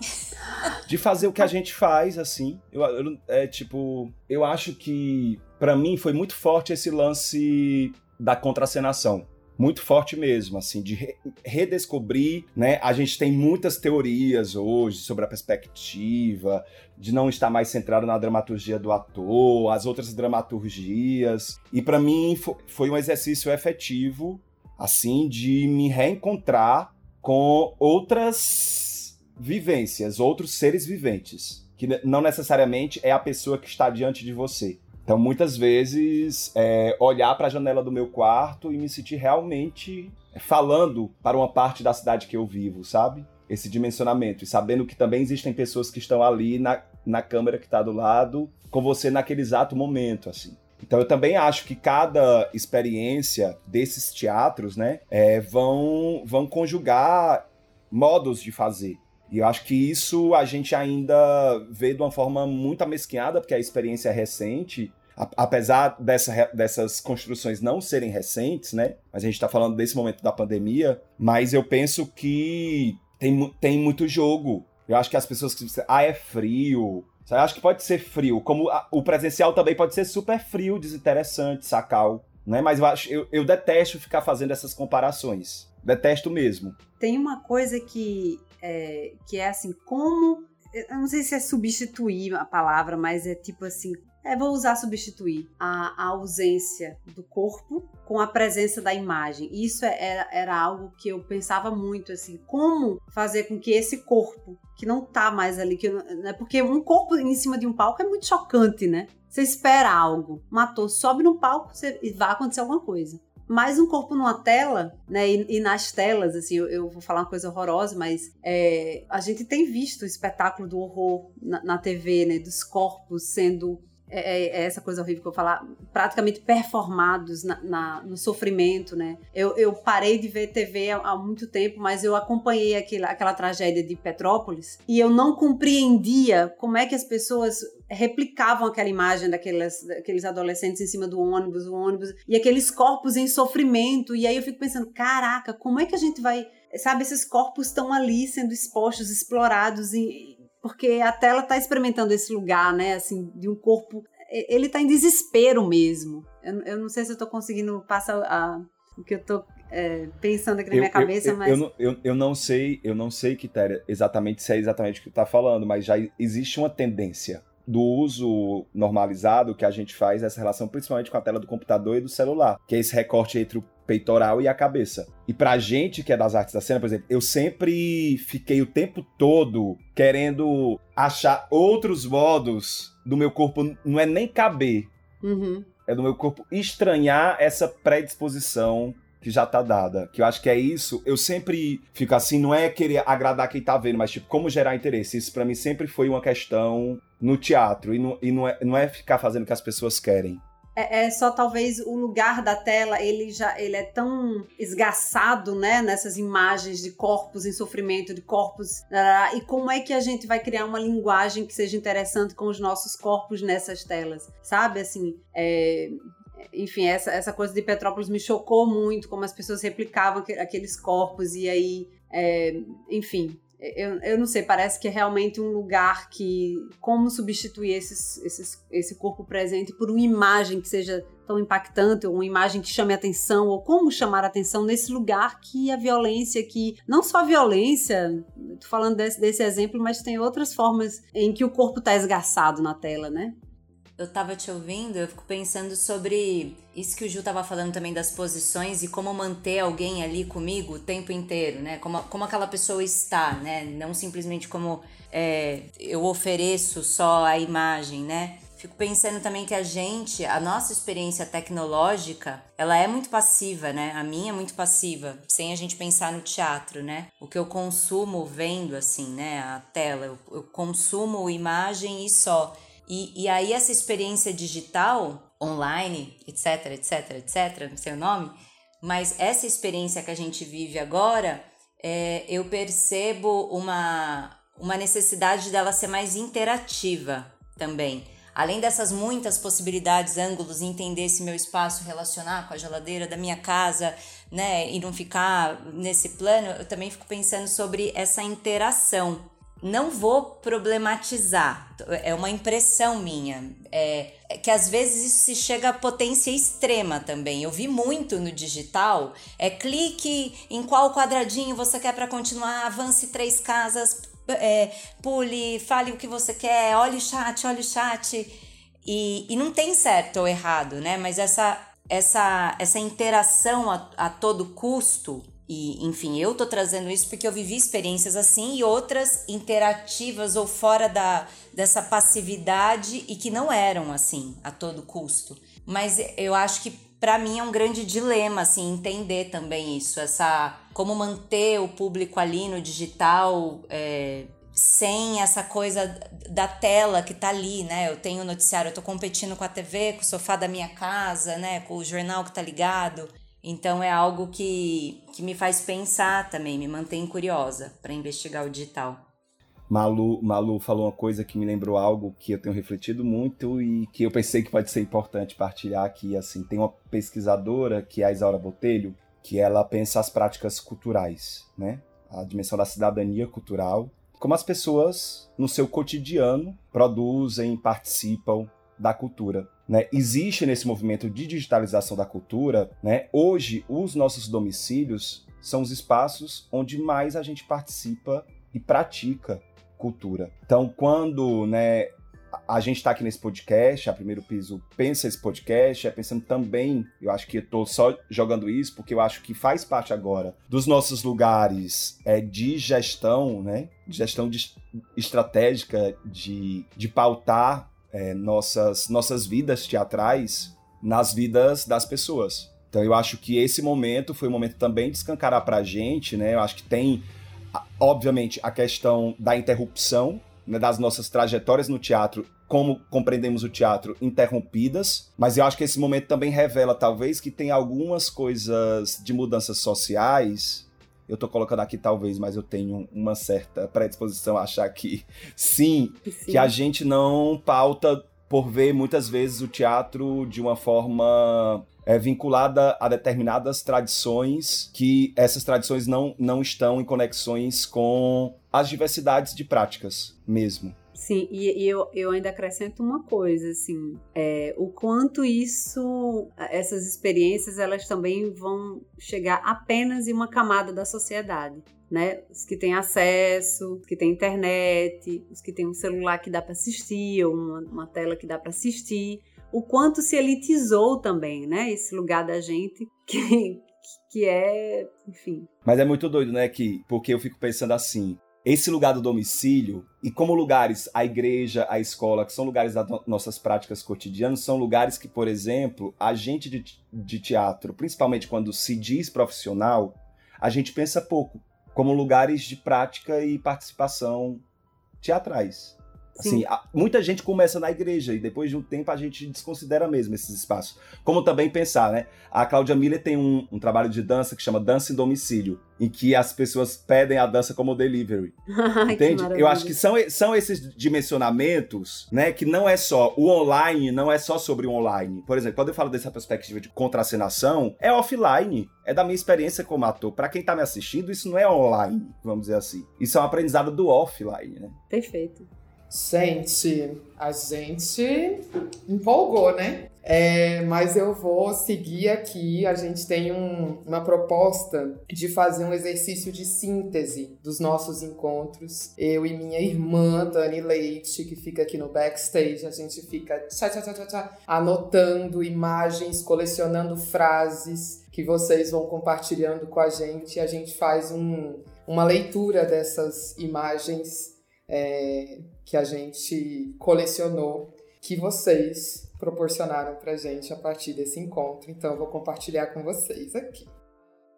de fazer o que a gente faz, assim. Eu, eu é tipo, eu acho que para mim foi muito forte esse lance da contracenação muito forte mesmo, assim, de re redescobrir, né? A gente tem muitas teorias hoje sobre a perspectiva, de não estar mais centrado na dramaturgia do ator, as outras dramaturgias. E para mim foi um exercício efetivo, assim, de me reencontrar com outras vivências, outros seres viventes, que não necessariamente é a pessoa que está diante de você. Então, muitas vezes, é, olhar para a janela do meu quarto e me sentir realmente falando para uma parte da cidade que eu vivo, sabe? Esse dimensionamento. E sabendo que também existem pessoas que estão ali na, na câmera que está do lado, com você naquele exato momento, assim. Então eu também acho que cada experiência desses teatros, né, é, vão, vão conjugar modos de fazer. E eu acho que isso a gente ainda vê de uma forma muito amesquinhada, porque a experiência é recente, apesar dessa, dessas construções não serem recentes, né? Mas a gente está falando desse momento da pandemia, mas eu penso que tem, tem muito jogo. Eu acho que as pessoas que dizem, ah, é frio. Eu acho que pode ser frio. Como a, o presencial também pode ser super frio, desinteressante, sacal. Né? Mas eu, acho, eu, eu detesto ficar fazendo essas comparações. Detesto mesmo. Tem uma coisa que é, que é assim, como. Eu não sei se é substituir a palavra, mas é tipo assim, é, vou usar substituir a, a, ausência do corpo com a presença da imagem. Isso é, era, era algo que eu pensava muito, assim, como fazer com que esse corpo, que não tá mais ali, que né, porque um corpo em cima de um palco é muito chocante, né? Você espera algo, ator sobe no palco e vai acontecer alguma coisa. Mas um corpo numa tela, né? E, e nas telas, assim, eu, eu, vou falar uma coisa horrorosa, mas é, a gente tem visto o espetáculo do horror na, na TV, né? Dos corpos sendo é, é, é, essa coisa horrível que eu falar, praticamente performados na, na, no sofrimento, né? Eu, eu, parei de ver TV há, há muito tempo, mas eu acompanhei aquela, aquela tragédia de Petrópolis e eu não compreendia como é que as pessoas replicavam aquela imagem daqueles, daqueles adolescentes em cima do ônibus, o ônibus, e aqueles corpos em sofrimento. E aí eu fico pensando, caraca, como é que a gente vai. Sabe, esses corpos estão ali sendo expostos, explorados, e, porque a tela está experimentando esse lugar, né, assim, de um corpo. Ele está em desespero mesmo. Eu, eu, não sei se eu estou conseguindo passar a, o que eu estou é, pensando aqui na eu, minha cabeça, eu, mas. Eu, não, eu, eu não sei, eu não sei, Quitéria, exatamente se é exatamente o que tu tá falando, mas já existe uma tendência do uso normalizado que a gente faz essa relação principalmente com a tela do computador e do celular, que é esse recorte entre o peitoral e a cabeça. E pra gente que é das artes da cena, por exemplo, eu sempre fiquei o tempo todo querendo achar outros modos do meu corpo, não é nem caber, uhum. é do meu corpo estranhar essa predisposição que já tá dada. Que eu acho que é isso. Eu sempre fico assim, não é querer agradar quem tá vendo, mas tipo, como gerar interesse. Isso para mim sempre foi uma questão no teatro. E, não, e não, é, não é ficar fazendo o que as pessoas querem. É, é, só talvez o lugar da tela, ele já ele é tão esgaçado, né, nessas imagens de corpos em sofrimento, de corpos. E como é que a gente vai criar uma linguagem que seja interessante com os nossos corpos nessas telas? Sabe, assim, é, enfim, essa, essa coisa de Petrópolis me chocou muito, como as pessoas replicavam aqueles corpos, e aí, é, enfim, eu, eu não sei, parece que é realmente um lugar que. Como substituir esses, esses, esse corpo presente por uma imagem que seja tão impactante, ou uma imagem que chame atenção, ou como chamar atenção nesse lugar que a violência, que. Não só a violência, tô falando desse, desse exemplo, mas tem outras formas em que o corpo está esgaçado na tela, né? Eu tava te ouvindo, eu fico pensando sobre isso que o Ju tava falando também das posições e como manter alguém ali comigo o tempo inteiro, né? Como, como aquela pessoa está, né? Não simplesmente como é, eu ofereço só a imagem, né? Fico pensando também que a gente, a nossa experiência tecnológica, ela é muito passiva, né? A minha é muito passiva, sem a gente pensar no teatro, né? O que eu consumo vendo, assim, né? A tela, eu, eu consumo imagem e só. E, e aí essa experiência digital, online, etc, etc, etc, não sei o nome, mas essa experiência que a gente vive agora, é, eu percebo uma, uma necessidade dela ser mais interativa também. Além dessas muitas possibilidades, ângulos, entender esse meu espaço, relacionar com a geladeira da minha casa, né, e não ficar nesse plano, eu também fico pensando sobre essa interação não vou problematizar, é uma impressão minha. É, é, que às vezes isso se chega a potência extrema também. Eu vi muito no digital. É clique em qual quadradinho você quer para continuar, avance três casas, é, pule, fale o que você quer, olhe o chat, olhe o chat. E, e não tem certo ou errado, né? Mas essa, essa, essa interação a, a todo custo e, enfim, eu tô trazendo isso porque eu vivi experiências assim e outras interativas ou fora da, dessa passividade e que não eram assim a todo custo. Mas eu acho que para mim é um grande dilema assim entender também isso, essa como manter o público ali no digital é, sem essa coisa da tela que tá ali, né? Eu tenho noticiário, eu tô competindo com a TV, com o sofá da minha casa, né? Com o jornal que tá ligado. Então é algo que, que me faz pensar também, me mantém curiosa para investigar o digital. Malu, Malu falou uma coisa que me lembrou algo que eu tenho refletido muito e que eu pensei que pode ser importante partilhar aqui. Assim, tem uma pesquisadora que é a Isaura Botelho, que ela pensa as práticas culturais, né? A dimensão da cidadania cultural, como as pessoas no seu cotidiano produzem, participam da cultura. Né? Existe nesse movimento de digitalização da cultura, né? Hoje os nossos domicílios são os espaços onde mais a gente participa e pratica cultura. Então, quando né, a gente está aqui nesse podcast, a Primeiro Piso pensa esse podcast, é pensando também, eu acho que tô só jogando isso, porque eu acho que faz parte agora dos nossos lugares é, de gestão, né? Gestão de, estratégica, de, de pautar é, nossas, nossas vidas teatrais nas vidas das pessoas. Então eu acho que esse momento foi um momento também de escancarar pra gente, né? Eu acho que tem obviamente, a questão da interrupção né, das nossas trajetórias no teatro, como compreendemos o teatro, interrompidas, mas eu acho que esse momento também revela, talvez, que tem algumas coisas de mudanças sociais. Eu tô colocando aqui talvez, mas eu tenho uma certa predisposição a achar que sim, sim. que a gente não pauta por ver muitas vezes o teatro de uma forma é, vinculada a determinadas tradições que essas tradições não, não estão em conexões com as diversidades de práticas mesmo. Sim, e, e, eu, eu ainda acrescento uma coisa, assim, é, o quanto isso, essas experiências, elas também vão chegar apenas em uma camada da sociedade, né? Os que têm acesso, os que têm internet, os que têm um celular que dá para assistir, ou uma, uma tela que dá para assistir, o quanto se elitizou também, né? Esse lugar da gente que, que é, enfim. Mas é muito doido, né? Que, porque eu fico pensando assim, esse lugar do domicílio, e como lugares, a igreja, a escola, que são lugares das nossas práticas cotidianas, são lugares que, por exemplo, a gente de, de teatro, principalmente quando se diz profissional, a gente pensa pouco, como lugares de prática e participação teatrais. Assim, a, muita gente começa na igreja e depois de um tempo a gente desconsidera mesmo esses espaços. Como também pensar, né? A Cláudia Miller tem um, um trabalho de dança que chama Dança em Domicílio, em que as pessoas pedem a dança como delivery. entende? Eu acho que são, são esses dimensionamentos, né? Que não é só o online, não é só sobre o online. Por exemplo, quando eu falo dessa perspectiva de contracenação, é offline. É da minha experiência como ator. Para quem tá me assistindo, isso não é online, vamos dizer assim. Isso é um aprendizado do offline, né? Perfeito. Gente, a gente empolgou, né? É, mas eu vou seguir aqui. A gente tem um, uma proposta de fazer um exercício de síntese dos nossos encontros. Eu e minha irmã, Dani Leite, que fica aqui no backstage, a gente fica tchá, tchá, tchá, tchá, anotando imagens, colecionando frases que vocês vão compartilhando com a gente. A gente faz um, uma leitura dessas imagens. É, que a gente colecionou, que vocês proporcionaram pra gente a partir desse encontro. Então eu vou compartilhar com vocês aqui.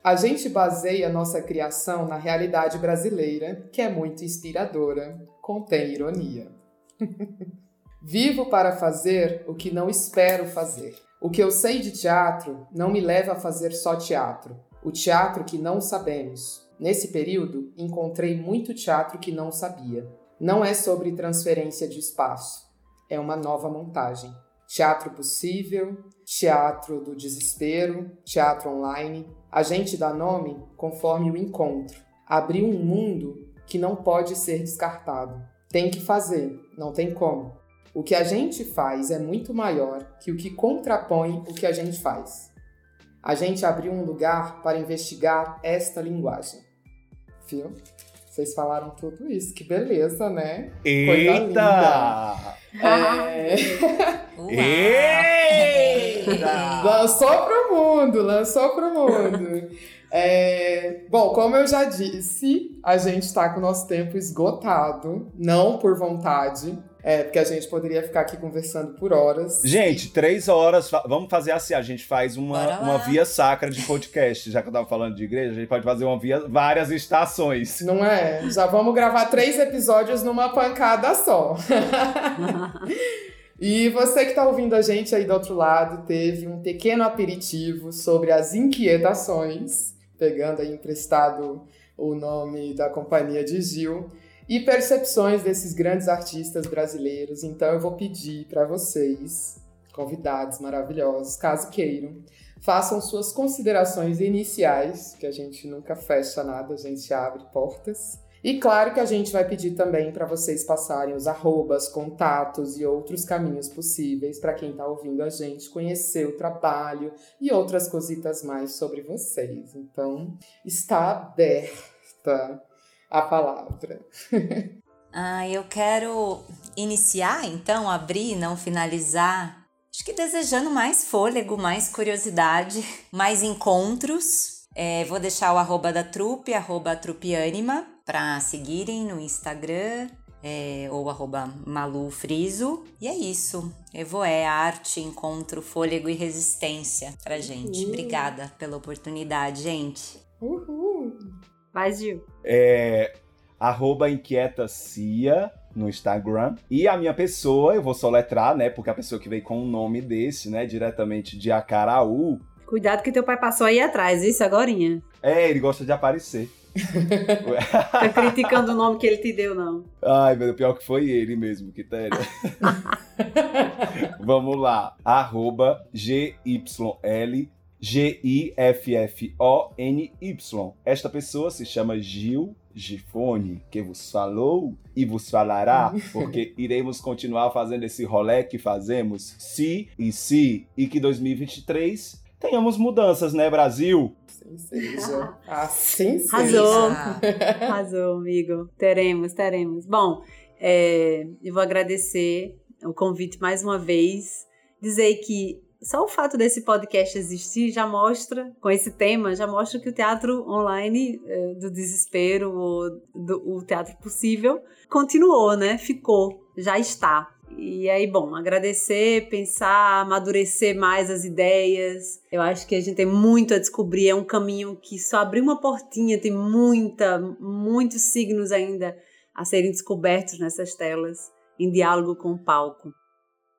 A gente baseia nossa criação na realidade brasileira, que é muito inspiradora, contém ironia. Vivo para fazer o que não espero fazer. O que eu sei de teatro não me leva a fazer só teatro, o teatro que não sabemos. Nesse período, encontrei muito teatro que não sabia. Não é sobre transferência de espaço, é uma nova montagem. Teatro possível, teatro do desespero, teatro online. A gente dá nome conforme o encontro. Abriu um mundo que não pode ser descartado. Tem que fazer, não tem como. O que a gente faz é muito maior que o que contrapõe o que a gente faz. A gente abriu um lugar para investigar esta linguagem. Viu? Vocês falaram tudo isso, que beleza, né? Eita! É... Eita! lançou pro mundo, lançou pro mundo. É... Bom, como eu já disse, a gente está com o nosso tempo esgotado, não por vontade, é, porque a gente poderia ficar aqui conversando por horas. Gente, três horas. Vamos fazer assim: a gente faz uma, uma via sacra de podcast. Já que eu tava falando de igreja, a gente pode fazer uma via, várias estações. Não é? Já vamos gravar três episódios numa pancada só. e você que tá ouvindo a gente aí do outro lado, teve um pequeno aperitivo sobre as inquietações, pegando aí emprestado o nome da companhia de Gil. E percepções desses grandes artistas brasileiros. Então eu vou pedir para vocês, convidados maravilhosos, caso queiram, façam suas considerações iniciais, que a gente nunca fecha nada, a gente abre portas. E claro que a gente vai pedir também para vocês passarem os arrobas, contatos e outros caminhos possíveis para quem está ouvindo a gente conhecer o trabalho e outras cositas mais sobre vocês. Então, está aberta a palavra. ah, eu quero iniciar, então, abrir, não finalizar. Acho que desejando mais fôlego, mais curiosidade, mais encontros. É, vou deixar o arroba da trupe, arroba trupeanima, para seguirem no Instagram é, ou arroba malufriso. E é isso. Evoé, arte, encontro, fôlego e resistência pra gente. Uhum. Obrigada pela oportunidade, gente. Uhul. Vai, Gil. É, arroba inquieta Cia no Instagram. E a minha pessoa, eu vou soletrar, né? Porque a pessoa que veio com um nome desse, né? Diretamente de Acaraú. Cuidado que teu pai passou aí atrás, isso agorinha. É, ele gosta de aparecer. tá criticando o nome que ele te deu, não. Ai, meu, pior que foi ele mesmo, que tá. Vamos lá. Arroba GYL G-I-F-F-O-N-Y. Esta pessoa se chama Gil Gifone, que vos falou e vos falará, porque iremos continuar fazendo esse rolê que fazemos, se e se, e que 2023 tenhamos mudanças, né, Brasil? Assim seja. Assim seja. Arrasou. Arrasou, amigo. Teremos, teremos. Bom, é, eu vou agradecer o convite mais uma vez. Dizer que só o fato desse podcast existir já mostra, com esse tema, já mostra que o teatro online é, do desespero, ou do, o teatro possível, continuou, né? Ficou, já está. E aí, bom, agradecer, pensar, amadurecer mais as ideias. Eu acho que a gente tem muito a descobrir, é um caminho que só abriu uma portinha, tem muita, muitos signos ainda a serem descobertos nessas telas, em diálogo com o palco.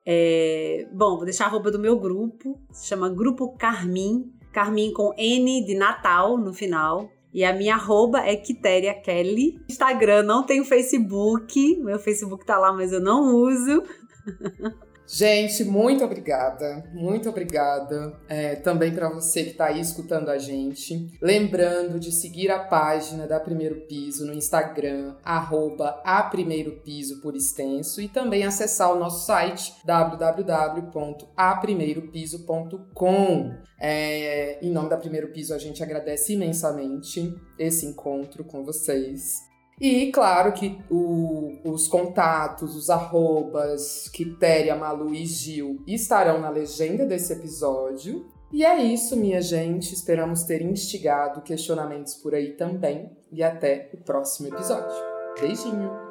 É, bom, vou deixar a roupa do meu grupo, se chama Grupo Carmin, Carmin com N de Natal no final. E a minha arroba é Quitéria Kelly. Instagram, não tenho Facebook. Meu Facebook tá lá, mas eu não uso. Gente, muito obrigada, muito obrigada é, também para você que está aí escutando a gente. Lembrando de seguir a página da Primeiro Piso no Instagram, arroba a Primeiro Piso por extenso, e também acessar o nosso site www.aprimeiropiso.com. É, em nome da Primeiro Piso, a gente agradece imensamente esse encontro com vocês. E claro que o, os contatos, os arrobas, Quitéria, Malu e Gil estarão na legenda desse episódio. E é isso, minha gente. Esperamos ter instigado questionamentos por aí também. E até o próximo episódio. Beijinho!